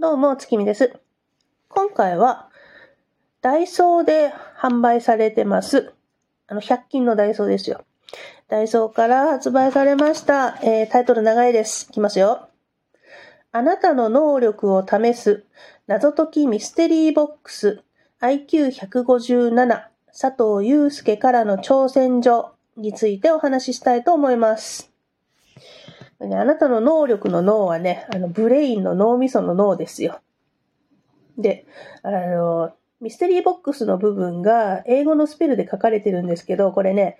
どうも、月見です。今回は、ダイソーで販売されてます。あの、100均のダイソーですよ。ダイソーから発売されました。えータイトル長いです。いきますよ。あなたの能力を試す謎解きミステリーボックス IQ157 佐藤祐介からの挑戦状についてお話ししたいと思います。ねあなたの能力の脳はね、あの、ブレインの脳みその脳ですよ。で、あの、ミステリーボックスの部分が英語のスペルで書かれてるんですけど、これね、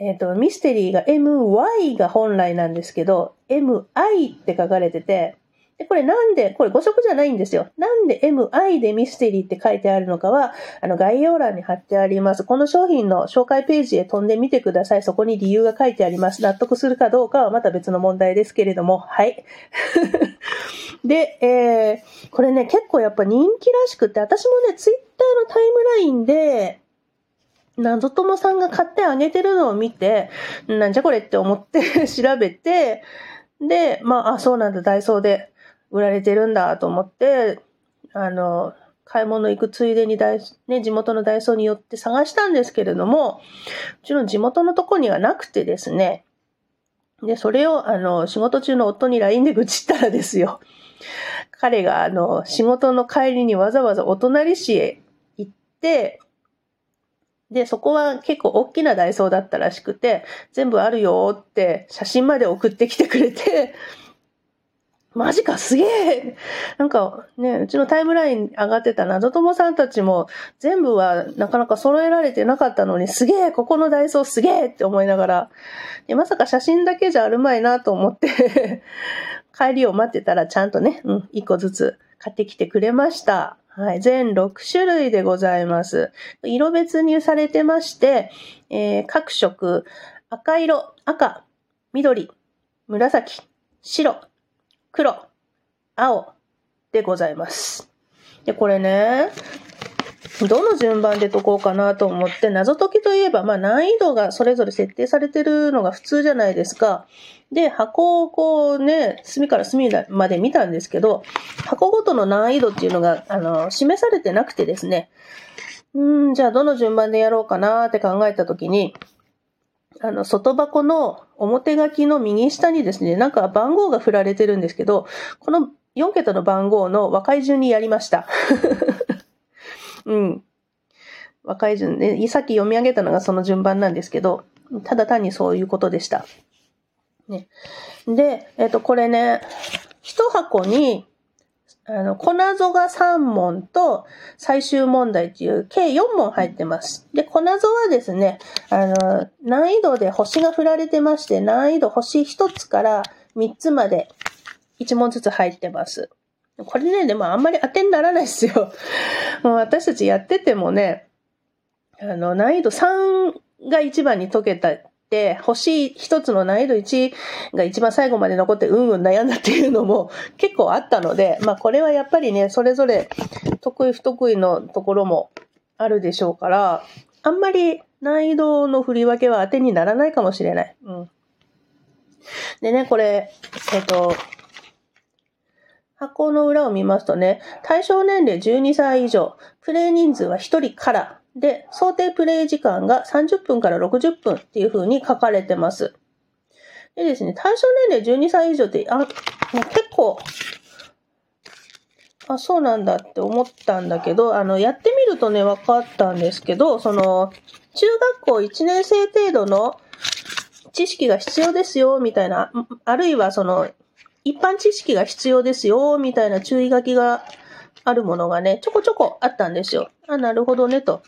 えっ、と、ミステリーが MY が本来なんですけど、MI って書かれてて、で、これなんで、これ誤色じゃないんですよ。なんで MI でミステリーって書いてあるのかは、あの、概要欄に貼ってあります。この商品の紹介ページへ飛んでみてください。そこに理由が書いてあります。納得するかどうかはまた別の問題ですけれども、はい。で、えー、これね、結構やっぱ人気らしくて、私もね、ツイッターのタイムラインで、謎友さんが買ってあげてるのを見て、なんじゃこれって思って 調べて、で、まあ、あ、そうなんだ、ダイソーで売られてるんだと思って、あの、買い物行くついでに、ね、地元のダイソーに寄って探したんですけれども、うちの地元のとこにはなくてですね、で、それを、あの、仕事中の夫に LINE で愚痴ったらですよ。彼が、あの、仕事の帰りにわざわざお隣市へ行って、で、そこは結構大きなダイソーだったらしくて、全部あるよって写真まで送ってきてくれて、マジかすげえ なんかね、うちのタイムライン上がってた謎友さんたちも全部はなかなか揃えられてなかったのにすげえここのダイソーすげえって思いながら、でまさか写真だけじゃあるまいなと思って 帰りを待ってたらちゃんとね、うん、一個ずつ買ってきてくれました。はい。全6種類でございます。色別にされてまして、えー各色、赤色、赤、緑、紫、白、黒、青でございます。で、これね、どの順番で解こうかなと思って、謎解きといえば、まあ難易度がそれぞれ設定されてるのが普通じゃないですか。で、箱をこうね、隅から隅まで見たんですけど、箱ごとの難易度っていうのが、あの、示されてなくてですね、うん、じゃあどの順番でやろうかなって考えたときに、あの、外箱の表書きの右下にですね、なんか番号が振られてるんですけど、この4桁の番号の和解順にやりました。うん。和解順ね、さっき読み上げたのがその順番なんですけど、ただ単にそういうことでした。ね。で、えっ、と、これね、一箱に、あの、粉ぞが3問と最終問題っていう計4問入ってます。で、粉ぞはですね、あの、難易度で星が振られてまして、難易度星1つから3つまで1問ずつ入ってます。これね、でもあんまり当てにならないですよ。もう私たちやっててもね、あの、難易度3が一番に解けた、星一つの難易度1が一番最後まで残ってうんうん悩んだっていうのも 結構あったので、まあこれはやっぱりね、それぞれ得意不得意のところもあるでしょうから、あんまり難易度の振り分けは当てにならないかもしれない。うん。でね、これ、えっと、箱の裏を見ますとね、対象年齢12歳以上、プレイ人数は1人から、で、想定プレイ時間が30分から60分っていう風に書かれてます。でですね、対象年齢12歳以上って、あ、結構、あ、そうなんだって思ったんだけど、あの、やってみるとね、分かったんですけど、その、中学校1年生程度の知識が必要ですよ、みたいな、あるいはその、一般知識が必要ですよ、みたいな注意書きがあるものがね、ちょこちょこあったんですよ。あ、なるほどね、と。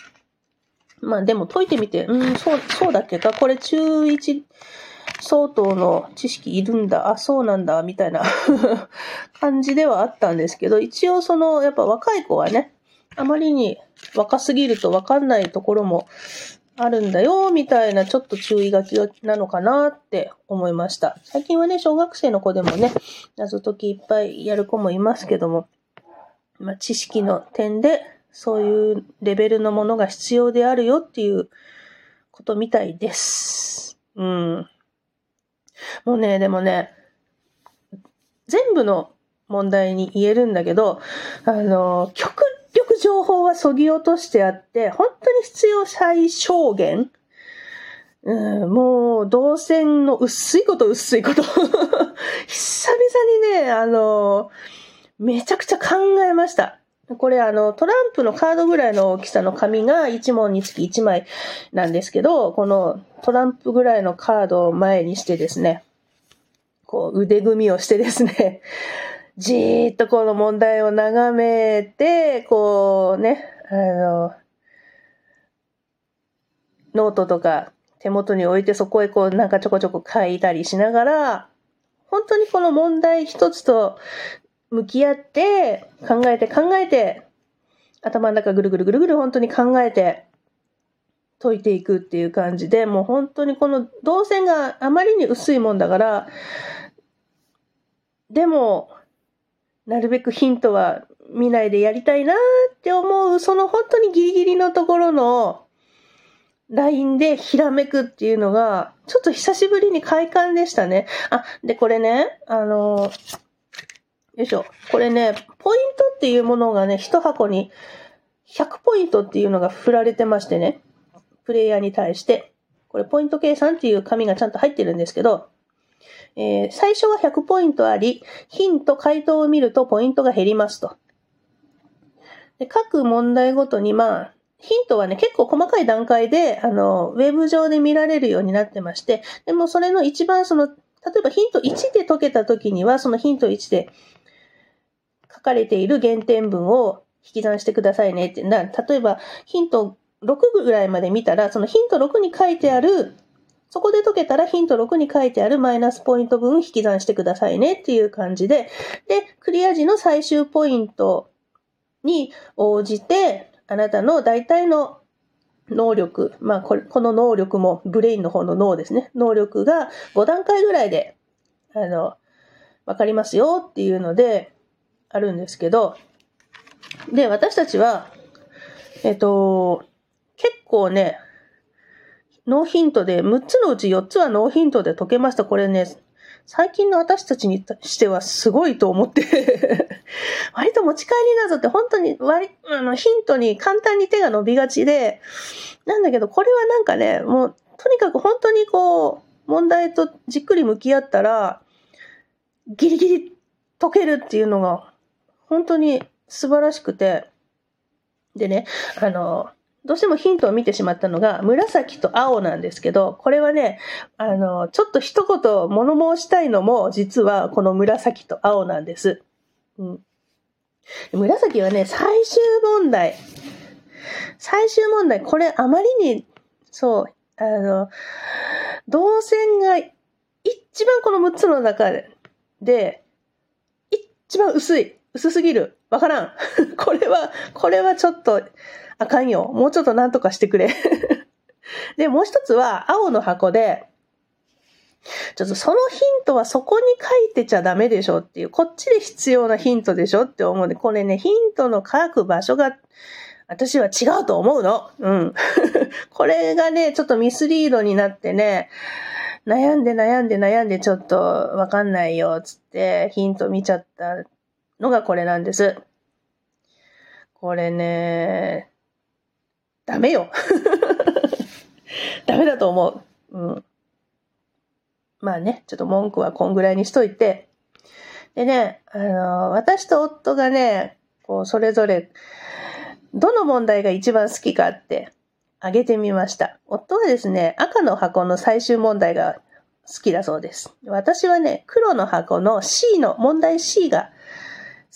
まあでも解いてみて、うん、そう、そうだっけか、これ中1相当の知識いるんだ、あ、そうなんだ、みたいな 感じではあったんですけど、一応その、やっぱ若い子はね、あまりに若すぎるとわかんないところもあるんだよ、みたいなちょっと注意書きなのかなって思いました。最近はね、小学生の子でもね、謎解きいっぱいやる子もいますけども、まあ、知識の点で、そういうレベルのものが必要であるよっていうことみたいです。うん。もうね、でもね、全部の問題に言えるんだけど、あの、極力情報はそぎ落としてあって、本当に必要最小限、うん、もう、動線の薄いこと薄いこと 久々にね、あの、めちゃくちゃ考えました。これあの、トランプのカードぐらいの大きさの紙が1問につき1枚なんですけど、このトランプぐらいのカードを前にしてですね、こう腕組みをしてですね、じーっとこの問題を眺めて、こうね、あの、ノートとか手元に置いてそこへこうなんかちょこちょこ書いたりしながら、本当にこの問題一つと向き合って、考えて考えて、頭の中ぐるぐるぐるぐる本当に考えて、解いていくっていう感じで、もう本当にこの動線があまりに薄いもんだから、でも、なるべくヒントは見ないでやりたいなって思う、その本当にギリギリのところのラインでひらめくっていうのが、ちょっと久しぶりに快感でしたね。あ、で、これね、あの、よいしょ。これね、ポイントっていうものがね、一箱に100ポイントっていうのが振られてましてね、プレイヤーに対して、これポイント計算っていう紙がちゃんと入ってるんですけど、えー、最初は100ポイントあり、ヒント、回答を見るとポイントが減りますと。で各問題ごとに、まあ、ヒントはね、結構細かい段階で、あの、ウェブ上で見られるようになってまして、でもそれの一番その、例えばヒント1で解けた時には、そのヒント1でかれている減点文を引き算してくださいねって。な例えば、ヒント6ぐらいまで見たら、そのヒント6に書いてある、そこで解けたらヒント6に書いてあるマイナスポイント分引き算してくださいねっていう感じで、で、クリア時の最終ポイントに応じて、あなたの大体の能力、まあこれ、この能力もブレインの方の脳ですね。能力が5段階ぐらいで、あの、わかりますよっていうので、あるんですけど、で、私たちは、えっと、結構ね、ノーヒントで、6つのうち4つはノーヒントで解けました。これね、最近の私たちにしてはすごいと思って 割と持ち帰りなぞって本当に割、あの、ヒントに簡単に手が伸びがちで、なんだけど、これはなんかね、もう、とにかく本当にこう、問題とじっくり向き合ったら、ギリギリ解けるっていうのが本当に素晴らしくて、でね、あの、どうしてもヒントを見てしまったのが、紫と青なんですけど、これはね、あの、ちょっと一言物申したいのも、実はこの紫と青なんです。うん。紫はね、最終問題。最終問題、これあまりに、そう、あの、動線が一番この6つの中で、一番薄い。薄すぎる。わからん。これは、これはちょっと、あかんよ。もうちょっとなんとかしてくれ。で、もう一つは、青の箱で、ちょっとそのヒントはそこに書いてちゃダメでしょっていう、こっちで必要なヒントでしょって思うんで、これね、ヒントの書く場所が、私は違うと思うの。うん。これがね、ちょっとミスリードになってね、悩んで悩んで悩んでちょっとわかんないよ、つってヒント見ちゃったのがこれなんです。これね、ダメよ。ダメだと思う。うん。まあね、ちょっと文句はこんぐらいにしといて。でね、あの、私と夫がね、こう、それぞれ、どの問題が一番好きかってあげてみました。夫はですね、赤の箱の最終問題が好きだそうです。私はね、黒の箱の C の問題 C が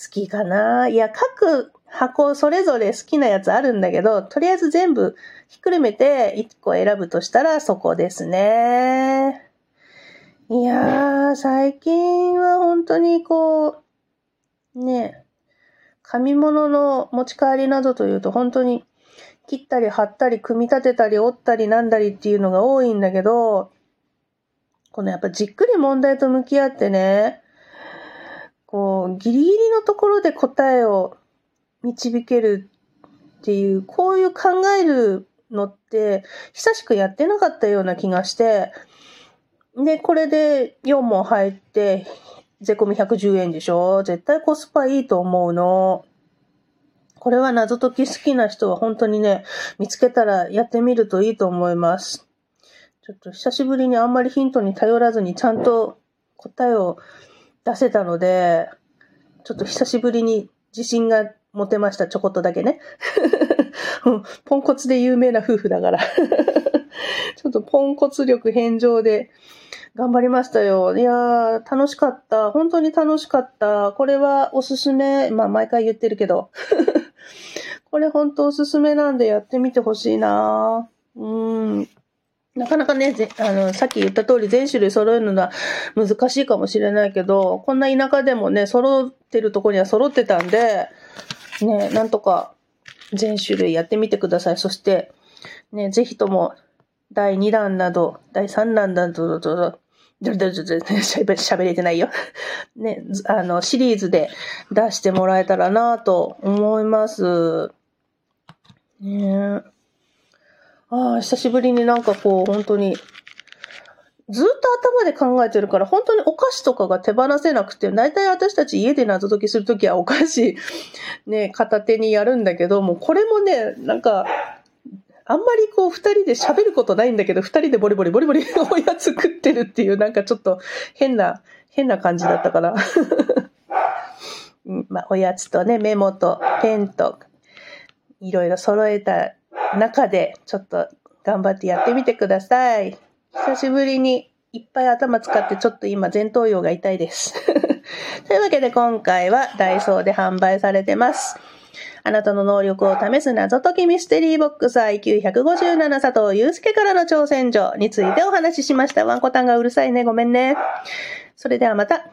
好きかな。いや、各箱それぞれ好きなやつあるんだけど、とりあえず全部ひっくるめて1個選ぶとしたらそこですね。いやー、最近は本当にこう、ね、紙物の持ち帰りなどというと本当に切ったり貼ったり組み立てたり折ったりなんだりっていうのが多いんだけど、このやっぱじっくり問題と向き合ってね、こう、ギリギリのところで答えを導けるっていう、こういう考えるのって、久しくやってなかったような気がして、で、これで4問入って、税込み110円でしょ？絶対コスパいいと思うの。これは謎解き好きな人は本当にね、見つけたらやってみるといいと思います。ちょっと久しぶりにあんまりヒントに頼らずにちゃんと答えを出せたので、ちょっと久しぶりに自信が持てました、ちょこっとだけね。ポンコツで有名な夫婦だから ちょっとポンコツ力返上で頑張りましたよ。いやー、楽しかった。本当に楽しかった。これはおすすめ。まあ、毎回言ってるけど。これ本当おすすめなんでやってみてほしいなうん。なかなかね、あの、さっき言った通り全種類揃えるのは難しいかもしれないけど、こんな田舎でもね、揃ってるとこには揃ってたんで、ね、なんとか全種類やってみてください。そして、ね、ぜひとも第2弾など、第3弾など、喋れてないよ。ね、あの、シリーズで出してもらえたらなと思います。ねああ、久しぶりになんかこう、本当に、ずっと頭で考えてるから、本当にお菓子とかが手放せなくて、大体私たち家で謎解きするときはお菓子、ね、片手にやるんだけど、もうこれもね、なんか、あんまりこう二人で喋ることないんだけど、二人でボリボリボリボリ おやつ食ってるっていうなんかちょっと変な、変な感じだったから。まあ、おやつとね、メモとペンと、いろいろ揃えた中で、ちょっと頑張ってやってみてください。久しぶりにいっぱい頭使ってちょっと今前頭葉が痛いです。というわけで今回はダイソーで販売されてます。あなたの能力を試す謎解きミステリーボックス IQ157 佐藤祐介からの挑戦状についてお話ししました。ワンコタンがうるさいね。ごめんね。それではまた